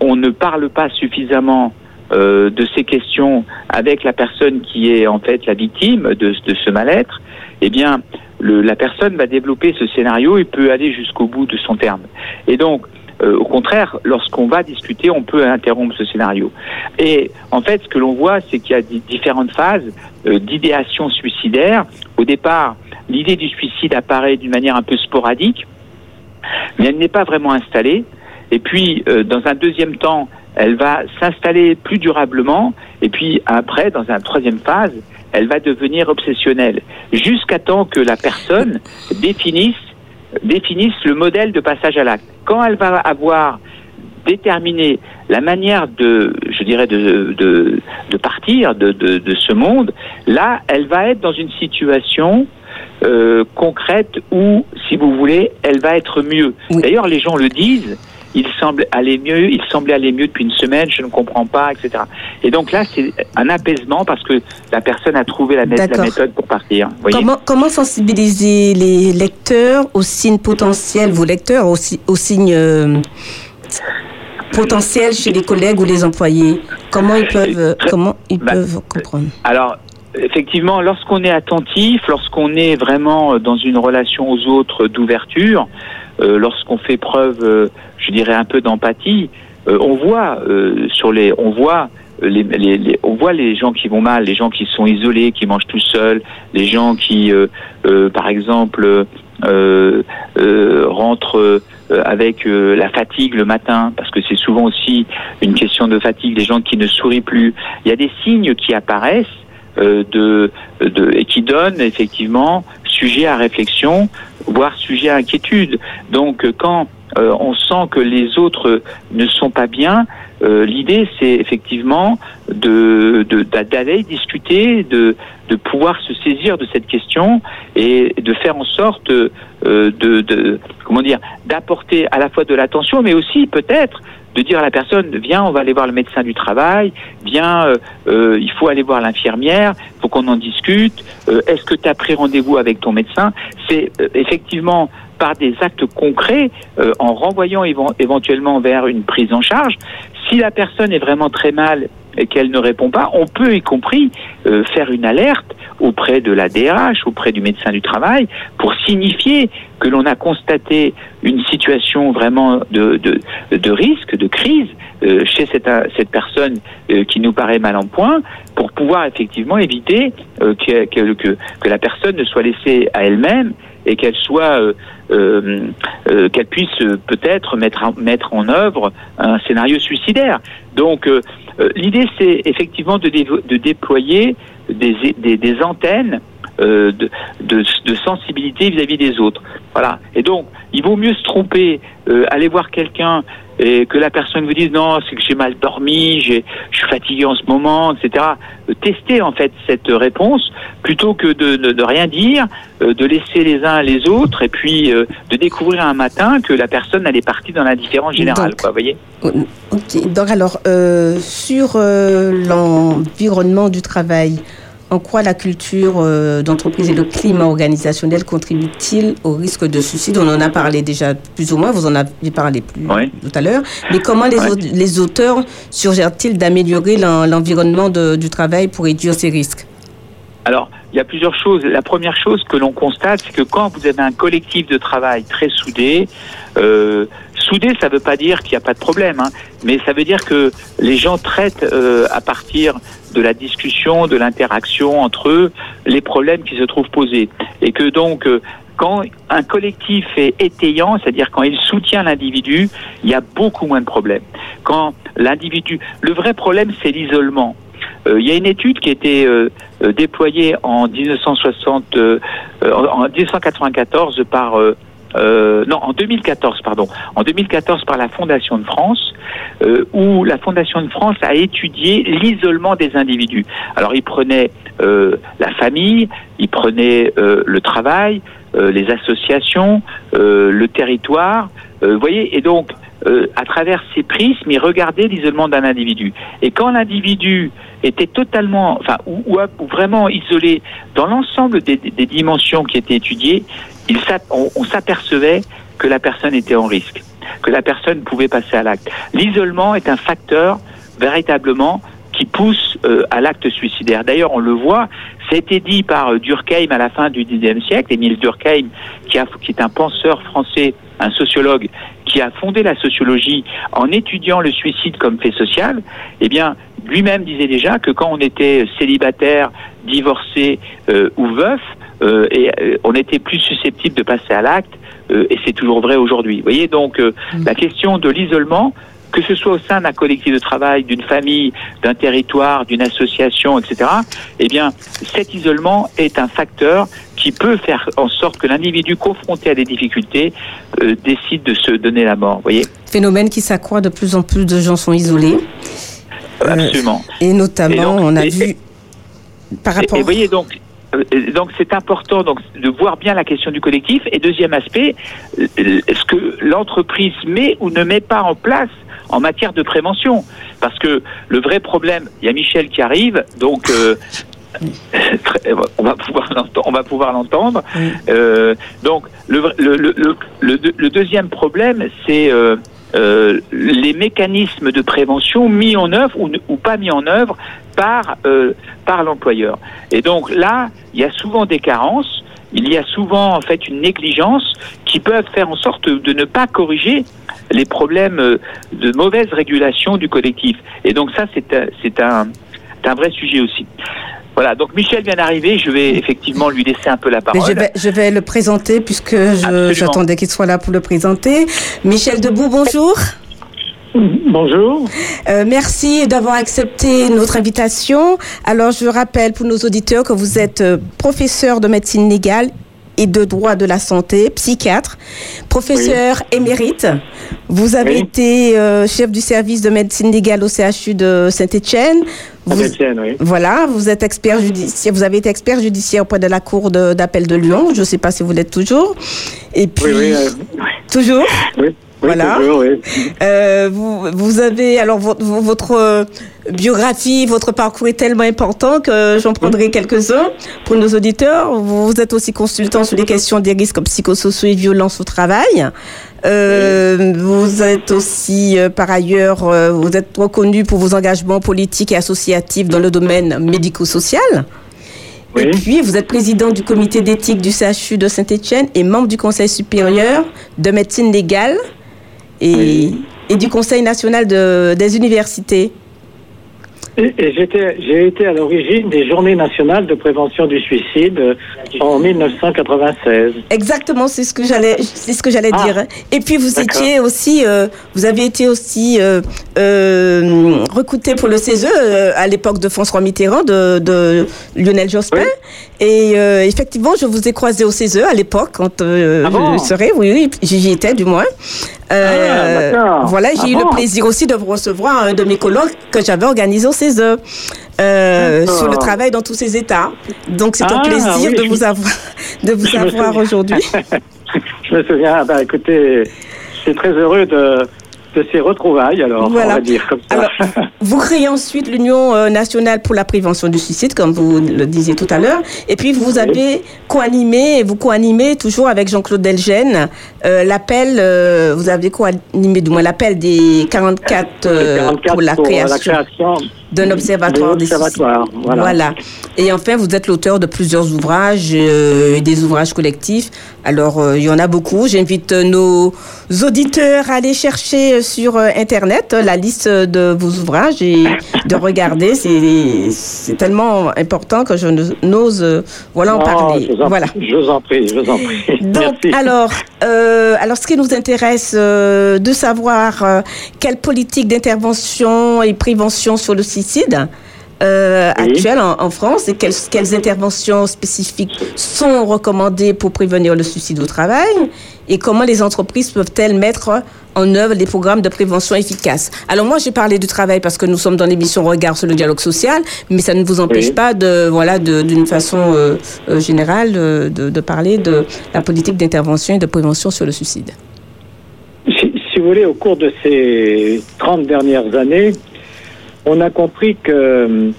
on ne parle pas suffisamment euh, de ces questions avec la personne qui est en fait la victime de, de ce mal-être, eh bien, le, la personne va développer ce scénario et peut aller jusqu'au bout de son terme. Et donc, euh, au contraire, lorsqu'on va discuter, on peut interrompre ce scénario. Et en fait, ce que l'on voit, c'est qu'il y a di- différentes phases euh, d'idéation suicidaire. Au départ, l'idée du suicide apparaît d'une manière un peu sporadique, mais elle n'est pas vraiment installée. Et puis, euh, dans un deuxième temps, elle va s'installer plus durablement. Et puis après, dans une troisième phase, elle va devenir obsessionnelle, jusqu'à temps que la personne définisse, définisse le modèle de passage à l'acte. Quand elle va avoir déterminé la manière de, je dirais, de, de, de partir de, de, de ce monde, là, elle va être dans une situation euh, concrète où, si vous voulez, elle va être mieux. Oui. D'ailleurs, les gens le disent. Il semble aller mieux, il semblait aller mieux depuis une semaine, je ne comprends pas, etc. Et donc là, c'est un apaisement parce que la personne a trouvé la, méthode pour partir. Comment, comment sensibiliser les lecteurs aux signes potentiels, vos lecteurs aux, si- aux signes euh, potentiels chez les collègues ou les employés? Comment ils peuvent, euh, Très- comment ils bah, peuvent comprendre? Alors, effectivement, lorsqu'on est attentif, lorsqu'on est vraiment dans une relation aux autres d'ouverture, euh, lorsqu'on fait preuve, euh, je dirais un peu d'empathie, euh, on voit euh, sur les, on voit les, les- les- on voit les gens qui vont mal, les gens qui sont isolés, qui mangent tout seuls, les gens qui, euh, euh, par exemple, euh, euh, rentrent euh, avec euh, la fatigue le matin, parce que c'est souvent aussi une question de fatigue, des gens qui ne sourient plus. Il y a des signes qui apparaissent euh, de, de, et qui donnent effectivement sujet à réflexion, voire sujet à inquiétude. Donc euh, quand euh, on sent que les autres ne sont pas bien, euh, l'idée c'est effectivement de de- d'aller discuter, de de pouvoir se saisir de cette question et de faire en sorte euh, de, de comment dire d'apporter à la fois de l'attention, mais aussi peut-être de dire à la personne viens on va aller voir le médecin du travail, viens euh, euh, il faut aller voir l'infirmière, faut qu'on en discute. Euh, Est-ce que tu as pris rendez-vous avec ton médecin? C'est euh, effectivement par des actes concrets, euh, en renvoyant éven- éventuellement vers une prise en charge. Si la personne est vraiment très mal et qu'elle ne répond pas, on peut y compris euh, faire une alerte auprès de la DRH, auprès du médecin du travail, pour signifier que l'on a constaté une situation vraiment de, de, de risque, de crise euh, chez cette, cette personne qui nous paraît mal en point, pour pouvoir effectivement éviter que, que la personne ne soit laissée à elle-même et qu'elle soit euh, euh, euh, qu'elle puisse peut-être mettre mettre en œuvre un scénario suicidaire. Donc l'idée c'est effectivement de, déployer des antennes euh, de, de, de sensibilité vis-à-vis des autres. Voilà. Et donc, il vaut mieux se tromper, euh, aller voir quelqu'un et que la personne vous dise non, c'est que j'ai mal dormi, j'ai, je suis fatigué en ce moment, etc. Euh, Tester en fait cette réponse plutôt que de, de, de rien dire, euh, de laisser les uns les autres et puis euh, de découvrir un matin que la personne elle est partie dans l'indifférence générale. Donc, Quoi, voyez Ok. Donc alors, euh, sur l'environnement du travail, en quoi la culture euh, d'entreprise et le climat organisationnel contribuent-ils au risque de suicide? On en a parlé déjà plus ou moins, vous en avez parlé plus Oui. tout à l'heure. Mais comment les, auteurs suggèrent-ils d'améliorer l'en- l'environnement du travail pour réduire ces risques? Alors, il y a plusieurs choses. La première chose que l'on constate, c'est que quand vous avez un collectif de travail très soudé, euh, soudé, ça ne veut pas dire qu'il n'y a pas de problème, hein, mais ça veut dire que les gens traitent euh, à partir de la discussion, de l'interaction entre eux, les problèmes qui se trouvent posés. Et que donc, euh, quand un collectif est étayant, c'est-à-dire quand il soutient l'individu, il y a beaucoup moins de problèmes. Quand l'individu, le vrai problème, c'est l'isolement. Euh, il y a une étude qui a été euh, déployée en 1960, en en 1994 par euh, non en 2014 pardon en 2014 par la Fondation de France euh, où la Fondation de France a étudié l'isolement des individus. Alors il prenait euh, la famille, il prenait euh, le travail, euh, les associations, euh, le territoire, vous voyez et donc euh, à travers ces prismes, il regardait l'isolement d'un individu. Et quand l'individu était totalement, enfin, ou, vraiment isolé dans l'ensemble des, dimensions qui étaient étudiées, on s'apercevait que la personne était en risque, que la personne pouvait passer à l'acte. L'isolement est un facteur véritablement qui pousse euh, à l'acte suicidaire. D'ailleurs, on le voit, été dit par euh, Durkheim à la fin du XIXe siècle, Émile Durkheim, qui, a, qui est un penseur français, un sociologue, qui a fondé la sociologie en étudiant le suicide comme fait social, eh bien, lui-même disait déjà que quand on était célibataire, divorcé euh, ou veuf, euh, et, euh, on était plus susceptible de passer à l'acte, euh, et c'est toujours vrai aujourd'hui. Vous voyez, donc euh, la question de l'isolement, que ce soit au sein d'un collectif de travail, d'une famille, d'un territoire, d'une association, etc., eh bien, cet isolement est un facteur qui peut faire en sorte que l'individu confronté à des difficultés euh, décide de se donner la mort. Voyez Phénomène qui s'accroît, de plus en plus de gens sont isolés. Euh, Absolument. et notamment, Et donc, on a et- vu et- par rapport. et voyez donc, euh, donc c'est important donc de voir bien la question du collectif. Et deuxième aspect, euh, ce que l'entreprise met ou ne met pas en place en matière de prévention. Parce que le vrai problème, il y a Michel qui arrive, donc euh, [laughs] on va pouvoir l'entendre. On va pouvoir l'entendre. Oui. Euh, donc le, le, le, le, deuxième problème, c'est euh, euh, les mécanismes de prévention mis en œuvre ou, ou pas mis en œuvre par, par l'employeur. Et donc là, il y a souvent des carences il y a souvent en fait une négligence qui peut faire en sorte de ne pas corriger les problèmes euh, de mauvaise régulation du collectif. Et donc ça, c'est un, c'est un, c'est un vrai sujet aussi. Voilà, donc Michel vient d'arriver, je vais effectivement lui laisser un peu la parole. je, vais, je vais le présenter puisque j'attendais qu'il soit là pour le présenter. Michel Debout, bonjour. Bonjour. Euh, merci d'avoir accepté notre invitation. Alors, je rappelle pour nos auditeurs que vous êtes euh, professeur de médecine légale et de droit de la santé, psychiatre, professeur émérite. Vous avez Oui. été euh, chef du service de médecine légale au CHU de Saint-Étienne. Saint-Étienne, oui. voilà, vous êtes expert judiciaire, vous avez été expert judiciaire auprès de la Cour d'appel de, Lyon. Je ne sais pas si vous l'êtes toujours. Et puis, Oui, oui, toujours. oui. Voilà. toujours, oui. Euh, vous, vous avez alors votre, votre euh, biographie, votre parcours est tellement important que j'en prendrai quelques-uns pour nos auditeurs. Vous, êtes aussi consultant sur les questions des risques psychosociaux et violences au travail. Euh, vous êtes aussi, euh, par ailleurs, euh, vous êtes reconnu pour vos engagements politiques et associatifs dans le domaine médico-social. Et puis, vous êtes président du comité d'éthique du CHU de Saint-Etienne et membre du Conseil supérieur de médecine légale et, et du Conseil national de- des universités. Et, et j'ai été à l'origine des Journées nationales de prévention du suicide en 1996. Exactement, c'est ce que j'allais, c'est ce que j'allais Ah. dire. Et puis vous étiez aussi, euh, vous avez été aussi euh, euh, recruté pour le CESE à l'époque de François Mitterrand, de, de Lionel Jospin. Oui. Et effectivement, je vous ai croisé au CESE à l'époque quand Ah bon? je serais, oui, oui, j'y étais du moins. Euh, Ah, voilà, j'ai Ah eu bon? le plaisir aussi de vous recevoir un de mes colloques que j'avais organisé au CESE. euh, sur le travail dans tous ces états. Donc c'est un Ah, plaisir oui, de vous avoir, de vous Je avoir aujourd'hui. [laughs] Je me souviens, bah, écoutez, je suis très heureux de, de ces retrouvailles, alors, Voilà. on va dire comme ça. Alors, [laughs] vous créez ensuite l'Union euh, nationale pour la prévention du suicide, comme vous le disiez tout à l'heure. Et puis, vous avez co-animé, vous co-animez toujours avec Jean-Claude Delgène, euh, l'appel, euh, vous avez co-animé du moins l'appel des 44, euh, 44 pour la pour, création d'un observatoire des observatoire, voilà. Et enfin, vous êtes l'auteur de plusieurs ouvrages, euh, des ouvrages collectifs. Alors, euh, il y en a beaucoup. J'invite euh, nos auditeurs à aller chercher euh, sur euh, Internet euh, la liste de vos ouvrages et de [laughs] regarder. C'est tellement important que je n'ose euh, voilà, en Oh, parler. je en, Voilà. je vous en prie, je vous en prie. [laughs] [laughs] Donc, Merci. alors, euh, alors, ce qui nous intéresse euh, de savoir euh, quelle politique d'intervention et prévention sur le suicide euh, Oui. en, en France et quelles, quelles interventions spécifiques sont recommandées pour prévenir le suicide au travail et comment les entreprises peuvent-elles mettre en œuvre des programmes de prévention efficaces? Alors moi, j'ai parlé du travail parce que nous sommes dans l'émission Regard sur le dialogue social, mais ça ne vous empêche Oui. pas de, voilà, d'une façon euh, euh, générale de, de parler de la politique d'intervention et de prévention sur le suicide. Si, si vous voulez, au cours de ces 30 dernières années, on a compris que euh,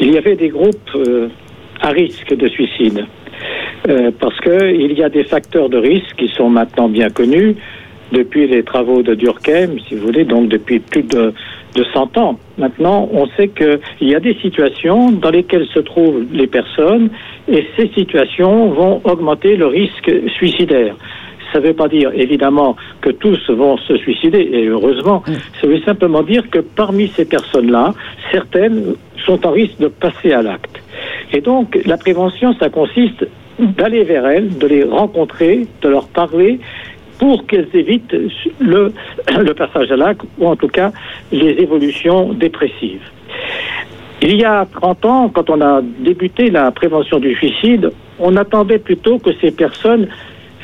y avait des groupes euh, à risque de suicide. Euh, parce qu'il y a des facteurs de risque qui sont maintenant bien connus depuis les travaux de Durkheim, si vous voulez, donc depuis plus de, de 100 ans. Maintenant, on sait qu'il y a des situations dans lesquelles se trouvent les personnes et ces situations vont augmenter le risque suicidaire. Ça ne veut pas dire évidemment que tous vont se suicider, et heureusement, ça veut simplement dire que parmi ces personnes-là, certaines sont en risque de passer à l'acte. Et donc, la prévention, ça consiste d'aller vers elles, de les rencontrer, de leur parler, pour qu'elles évitent le, le passage à l'acte, ou en tout cas les évolutions dépressives. Il y a 30 ans, quand on a débuté la prévention du suicide, on attendait plutôt que ces personnes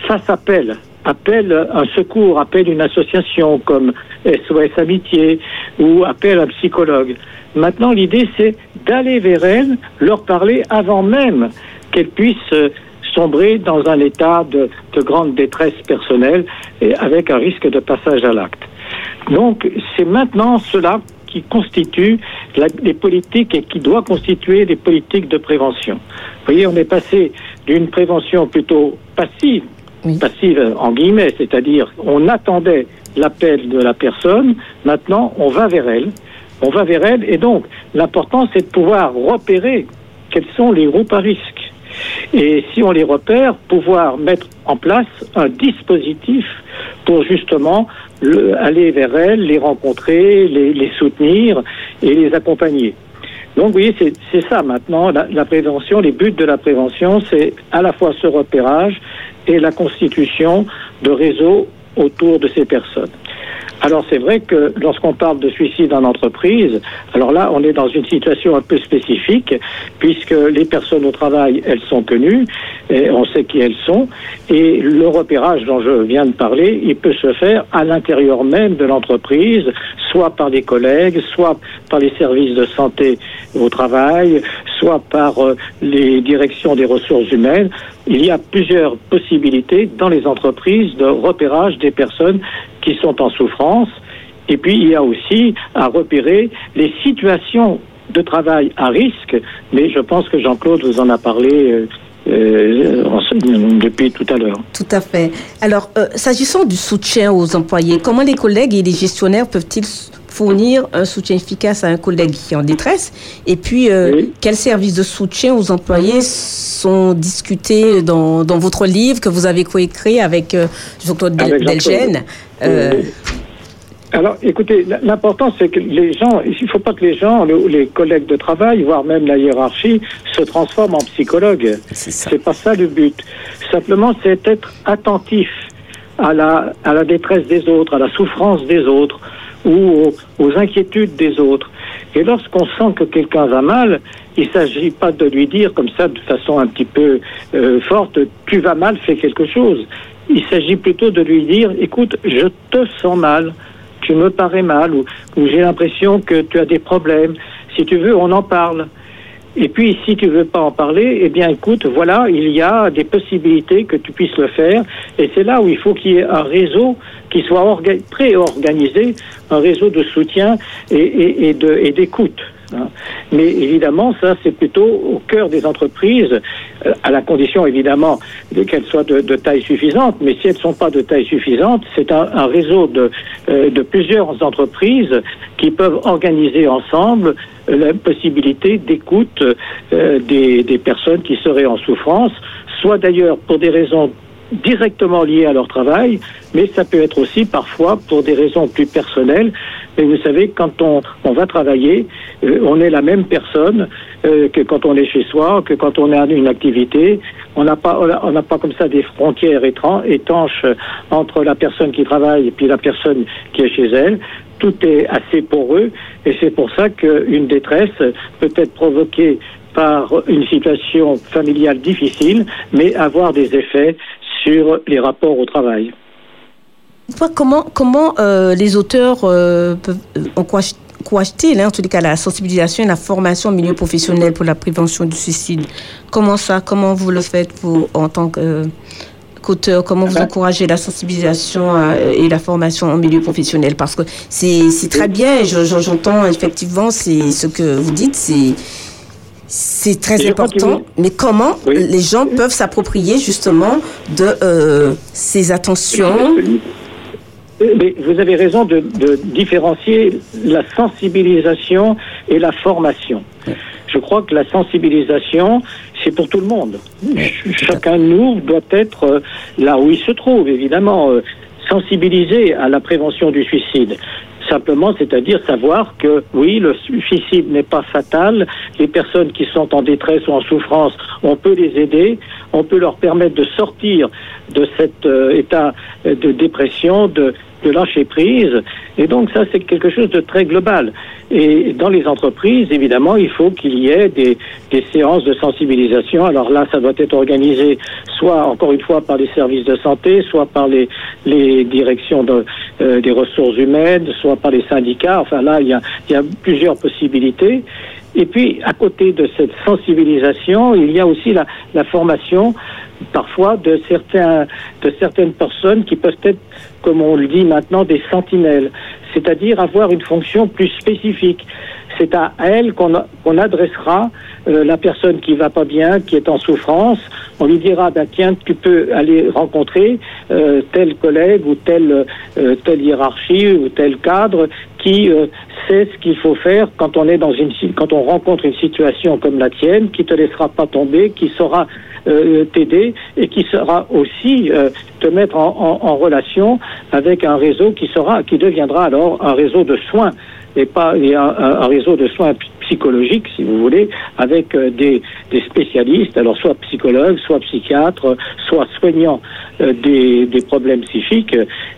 fassent appel, appellent un secours, appellent une association comme SOS Amitié ou appellent un psychologue. Maintenant, l'idée, c'est d'aller vers elles, leur parler avant même qu'elles puissent euh, sombrer dans un état de, de grande détresse personnelle et avec un risque de passage à l'acte. Donc, c'est maintenant cela qui constitue les politiques et qui doit constituer les politiques de prévention. Vous voyez, on est passé d'une prévention plutôt passive, Passive en guillemets, c'est-à-dire on attendait l'appel de la personne, maintenant on va vers elle, on va vers elle, et donc l'important c'est de pouvoir repérer quels sont les groupes à risque. Et si on les repère, pouvoir mettre en place un dispositif pour justement le- aller vers elles, les rencontrer, les, soutenir et les accompagner. Donc, vous voyez, c'est c'est ça maintenant, la, la prévention, les buts de la prévention, c'est à la fois ce repérage et la constitution de réseaux autour de ces personnes. Alors c'est vrai que lorsqu'on parle de suicide en entreprise, alors là on est dans une situation un peu spécifique puisque les personnes au travail elles sont connues, on sait qui elles sont, et le repérage dont je viens de parler, il peut se faire à l'intérieur même de l'entreprise, soit par des collègues, soit par les services de santé au travail, soit par euh, les directions des ressources humaines. Il y a plusieurs possibilités dans les entreprises de repérage des personnes qui sont en souffrance. Et puis, il y a aussi à repérer les situations de travail à risque, mais je pense que Jean-Claude vous en a parlé euh, euh, depuis tout à l'heure. Tout à fait. Alors, euh, s'agissant du soutien aux employés, comment les collègues et les gestionnaires peuvent-ils fournir un soutien efficace à un collègue qui est en détresse Et puis, euh, Oui. quels services de soutien aux employés sont discutés dans, dans votre livre que vous avez coécrit avec euh, Jean-Claude Del- Avec Jean-Claude. Delgène Euh, Alors, écoutez, l'important, c'est que les gens, il ne faut pas que les gens, le- les collègues de travail, voire même la hiérarchie, se transforment en psychologues. C'est ça. C'est pas ça le but. Simplement, c'est être attentif à la, à la détresse des autres, à la souffrance des autres ou aux, inquiétudes des autres. Et lorsqu'on sent que quelqu'un va mal, il ne s'agit pas de lui dire comme ça de façon un petit peu euh, forte, tu vas mal, fais quelque chose. Il s'agit plutôt de lui dire, écoute, je te sens mal, tu me parais mal, ou, ou j'ai l'impression que tu as des problèmes. Si tu veux, on en parle. Et puis, si tu veux pas en parler, eh bien, écoute, voilà, il y a des possibilités que tu puisses le faire. Et c'est là où il faut qu'il y ait un réseau qui soit orga- pré-organisé, un réseau de soutien et, et d'écoute. Hein. Mais évidemment, ça, c'est plutôt au cœur des entreprises, euh, à la condition, évidemment, de- qu'elles soient de, taille suffisante. Mais si elles ne sont pas de taille suffisante, c'est un, réseau de, euh, de plusieurs entreprises qui peuvent organiser ensemble euh, la possibilité d'écoute des, personnes qui seraient en souffrance, soit d'ailleurs pour des raisons directement liées à leur travail, mais ça peut être aussi parfois pour des raisons plus personnelles. Mais vous savez, quand on va travailler, euh, on est la même personne euh, que quand on est chez soi, que quand on a une activité. On n'a pas, on n'a pas comme ça des frontières étanches entre la personne qui travaille et puis la personne qui est chez elle. Tout est assez poreux et c'est pour ça qu'une détresse peut être provoquée par une situation familiale difficile, mais avoir des effets sur les rapports au travail. Comment, comment euh, les auteurs euh, peuvent, euh, encouragent- encouragent-ils, hein, en tout cas, la sensibilisation et la formation au milieu professionnel pour la prévention du suicide? Comment ça Comment vous le faites, vous, en tant euh, qu'auteur? Comment vous Ben- encouragez la sensibilisation euh, et la formation au milieu professionnel? Parce que c'est très bien, j'entends effectivement ce que vous dites, c'est... C'est très Et important, mais comment Oui. les gens peuvent s'approprier justement de euh, ces attentions Mais vous avez raison de, de différencier la sensibilisation et la formation. Je crois que la sensibilisation, c'est pour tout le monde. Ch- Chacun de nous doit être euh, là où il se trouve, évidemment, euh, sensibilisé à la prévention du suicide. Simplement, c'est-à-dire savoir que oui, le suicide n'est pas fatal. Les personnes qui sont en détresse ou en souffrance, on peut les aider, on peut leur permettre de sortir de cet euh, état euh, de dépression, de, de lâcher prise. Et donc ça, c'est quelque chose de très global. Et dans les entreprises, évidemment, il faut qu'il y ait des, des séances de sensibilisation. Alors là, ça doit être organisé soit, encore une fois, par les services de santé, soit par les, les directions de, euh, des ressources humaines, soit par les syndicats. Enfin là, il y a, il y a plusieurs possibilités. Et puis, à côté de cette sensibilisation, il y a aussi la, la formation, parfois, de, certains, de certaines personnes qui peuvent être, comme on le dit maintenant, des sentinelles, c'est-à-dire avoir une fonction plus spécifique. C'est à elle qu'on qu'on adressera euh, la personne qui va pas bien, qui est en souffrance. On lui dira, ben, tiens, tu peux aller rencontrer euh, tel collègue ou telle, euh, telle hiérarchie ou tel cadre qui euh, sait ce qu'il faut faire quand on est dans une quand on rencontre une situation comme la tienne, qui te laissera pas tomber, qui saura t'aider et qui sera aussi euh, te mettre en, relation avec un réseau qui sera qui deviendra alors un réseau de soins et pas un, réseau de soins psychologiques, si vous voulez, avec euh, des, spécialistes, alors soit psychologues, soit psychiatres, soit soignants euh, des, des problèmes psychiques.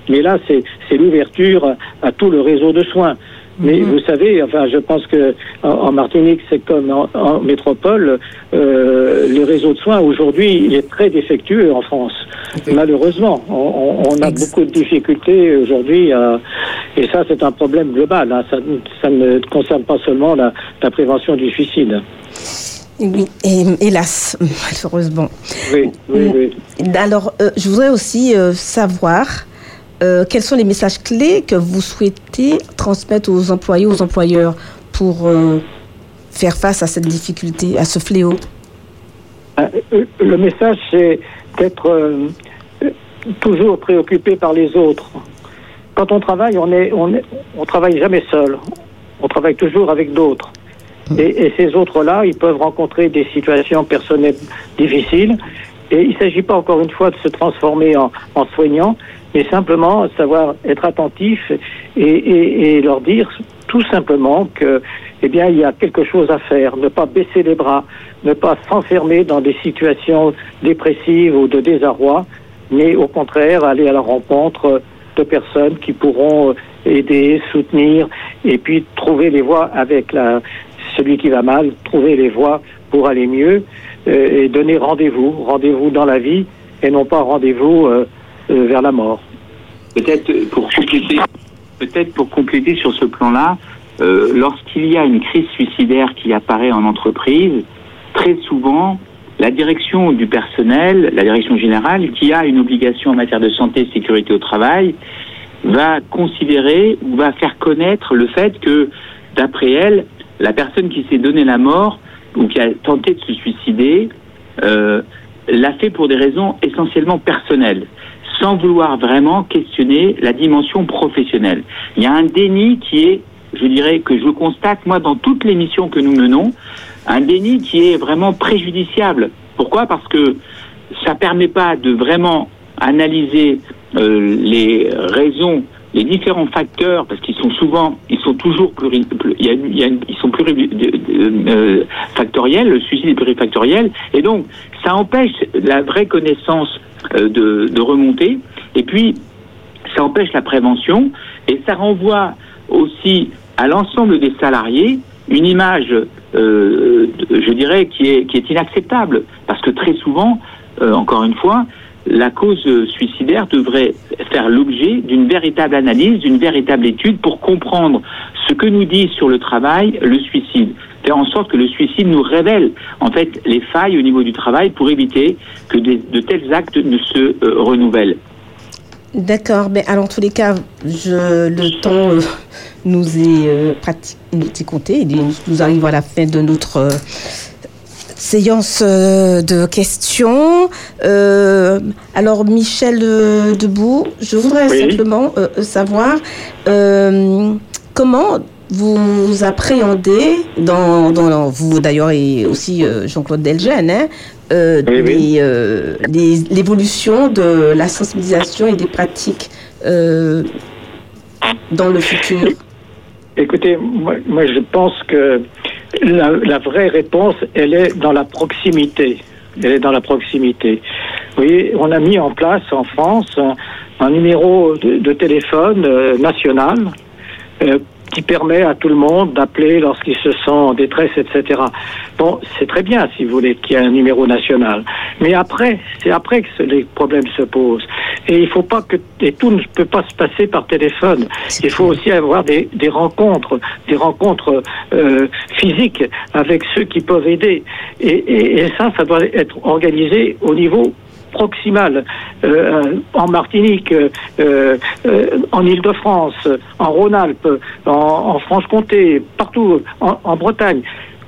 Mais là, c'est l'ouverture à tout le réseau de soins. Mais vous savez, enfin, je pense que en, en Martinique, c'est comme en, en métropole, euh, le réseau de soins aujourd'hui, il est très défectueux en France. Malheureusement, on, a Ex- beaucoup de difficultés aujourd'hui, et ça, c'est un problème global. hein. Ça, ça ne concerne pas seulement la, la prévention du suicide. Oui, et, hélas, malheureusement. Oui, oui, oui. Alors, euh, je voudrais aussi euh, savoir euh, quels sont les messages clés que vous souhaitez transmettre aux employés, aux employeurs pour euh, faire face à cette difficulté, à ce fléau? Euh, euh, Le message, c'est d'être euh, toujours préoccupé par les autres. Quand on travaille, on est, on est, on travaille jamais seul. On travaille toujours avec d'autres. Et, et ces autres-là, ils peuvent rencontrer des situations personnelles difficiles. Il ne s'agit pas encore une fois de se transformer en, soignant, mais simplement savoir être attentif et, leur dire tout simplement que, eh bien, il y a quelque chose à faire. Ne pas baisser les bras, ne pas s'enfermer dans des situations dépressives ou de désarroi, mais au contraire aller à la rencontre de personnes qui pourront euh, aider, soutenir et puis trouver les voies avec celui qui va mal, trouver les voies pour aller mieux et donner rendez-vous, rendez-vous dans la vie et non pas rendez-vous euh, euh, vers la mort. Peut-être pour compléter, peut-être pour compléter sur ce plan-là, euh, lorsqu'il y a une crise suicidaire qui apparaît en entreprise, très souvent, la direction du personnel, la direction générale, qui a une obligation en matière de santé et sécurité au travail, va considérer ou va faire connaître le fait que, d'après elle, la personne qui s'est donné la mort ou qui a tenté de se suicider euh, l'a fait pour des raisons essentiellement personnelles sans vouloir vraiment questionner la dimension professionnelle. Il y a un déni qui est, je dirais, que je constate moi dans toutes les missions que nous menons, un déni qui est vraiment préjudiciable. Pourquoi? Parce que ça permet pas de vraiment analyser euh, les raisons, les différents facteurs, parce qu'ils sont souvent, ils sont toujours pluri, ils sont plurifactoriels, le suicide est plurifactoriel, et donc ça empêche la vraie connaissance euh, de, remonter, et puis ça empêche la prévention, et ça renvoie aussi à l'ensemble des salariés une image, euh, je dirais, qui est, inacceptable, parce que très souvent, euh, encore une fois, la cause suicidaire devrait faire l'objet d'une véritable analyse, d'une véritable étude pour comprendre ce que nous dit sur le travail le suicide. Faire en sorte que le suicide nous révèle en fait les failles au niveau du travail pour éviter que de tels actes ne se euh, renouvellent. D'accord, mais alors en tous les cas, le temps euh, nous est euh, prati- nous est compté. Est- Nous arrivons à la fin de notre séance euh, de questions. Euh, alors Michel euh, Debout, je voudrais Oui. simplement euh, savoir euh, comment vous appréhendez, dans, dans vous d'ailleurs et aussi Jean-Claude Delgène, hein, Oui, oui. l'évolution de la sensibilisation et des pratiques dans le futur. Écoutez, moi, moi, je pense que la, la vraie réponse, elle est dans la proximité. Elle est dans la proximité. Vous voyez, on a mis en place en France un, numéro de, de téléphone euh, national euh, qui permet à tout le monde d'appeler lorsqu'il se sent en détresse, etc. Bon, c'est très bien, si vous voulez, qu'il y ait un numéro national. Mais après, c'est après que les problèmes se posent. Et il faut pas que et tout ne peut pas se passer par téléphone. Il faut aussi avoir des, des rencontres, des rencontres euh, physiques avec ceux qui peuvent aider. Et, et, et ça, ça doit être organisé au niveau proximal euh, en Martinique, euh, euh, en Île-de-France, en Rhône-Alpes, en, en Franche-Comté, partout, en, en Bretagne.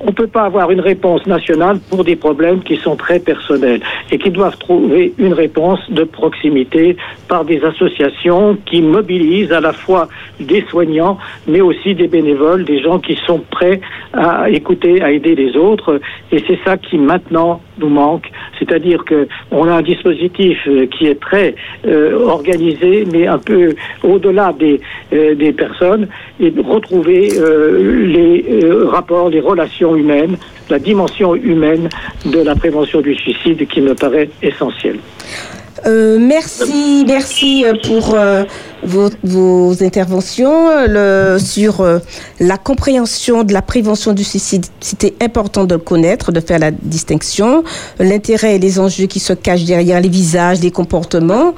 on ne peut pas avoir une réponse nationale pour des problèmes qui sont très personnels et qui doivent trouver une réponse de proximité par des associations qui mobilisent à la fois des soignants, mais aussi des bénévoles, des gens qui sont prêts à écouter, à aider les autres. Et c'est ça qui maintenant nous manque. C'est-à-dire que on a un dispositif euh, qui est très euh, organisé, mais un peu au-delà des, euh, des personnes, et de retrouver les rapports, les relations humaines, la dimension humaine de la prévention du suicide qui me paraît essentielle. Euh, merci, merci euh, pour euh, vos, vos interventions euh, le, sur euh, la compréhension de la prévention du suicide. C'était important de le connaître, de faire la distinction, l'intérêt et les enjeux qui se cachent derrière les visages, les comportements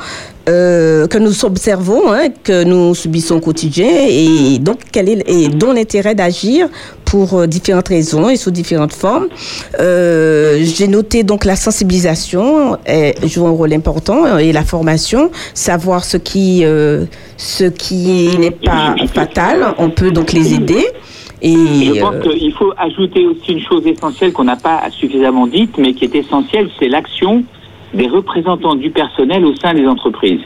euh, que nous observons, hein, que nous subissons au quotidien, et donc quel est et dont l'intérêt d'agir pour euh, différentes raisons et sous différentes formes. Euh, J'ai noté donc la sensibilisation joue un rôle important euh, et la formation, savoir ce qui euh, ce qui n'est pas fatal, on peut donc les aider. Et Je pense euh, qu'il faut ajouter aussi une chose essentielle qu'on n'a pas suffisamment dite, mais qui est essentielle, c'est l'action des représentants du personnel au sein des entreprises.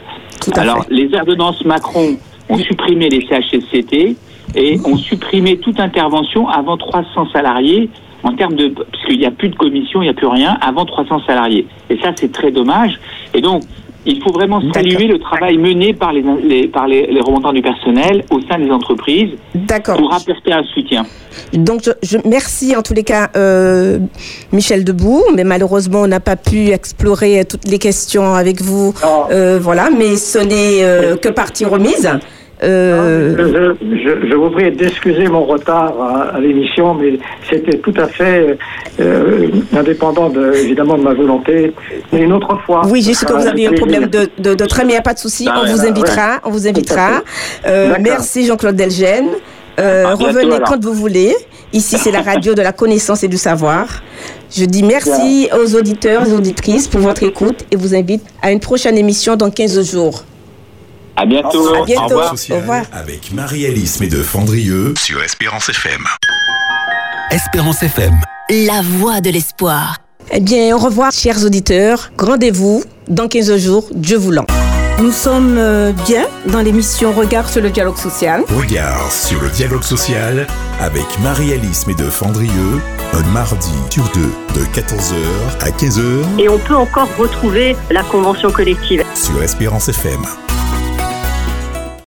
Alors, fait. les ordonnances Macron ont supprimé les CHSCT et ont supprimé toute intervention avant 300 salariés en termes de... puisqu'il n'y a plus de commission, il n'y a plus rien, avant 300 salariés. Et ça, c'est très dommage. Et donc, il faut vraiment saluer le travail mené par les, les- par les, les remontants du personnel au sein des entreprises pour apporter un soutien. Donc, je, je- merci en tous les cas, euh, Michel Debout, mais malheureusement, on n'a pas pu explorer toutes les questions avec vous. Euh, voilà, mais ce n'est euh, que partie remise. Euh, Je, je- je vous prie d'excuser mon retard à, à l'émission, mais c'était tout à fait euh, indépendant de, évidemment de ma volonté. Mais une autre fois. oui, je sais que vous avez un problème de, de, de train, mais il n'y a pas de souci. Ah, On vous ouais, invitera. On vous invitera. Euh, merci Jean-Claude Delgène. Euh, bientôt, revenez quand vous voulez. Ici, c'est la radio de la connaissance et du savoir. Je dis merci aux auditeurs et aux auditrices pour votre écoute et vous invite à une prochaine émission dans 15 jours. À bientôt. À bientôt. Au revoir. Au revoir. avec Marie-Alice de Fandrieux sur Espérance FM. Espérance FM. La voix de l'espoir. Eh bien, au revoir, chers auditeurs. Rendez-vous dans 15 jours, Dieu voulant. Nous sommes euh, bien dans l'émission Regard sur le dialogue social. Regard sur le dialogue social avec Marie-Alice de Fandrieux, un mardi sur deux de 14h à 15h Et on peut encore retrouver la convention collective. sur Espérance FM.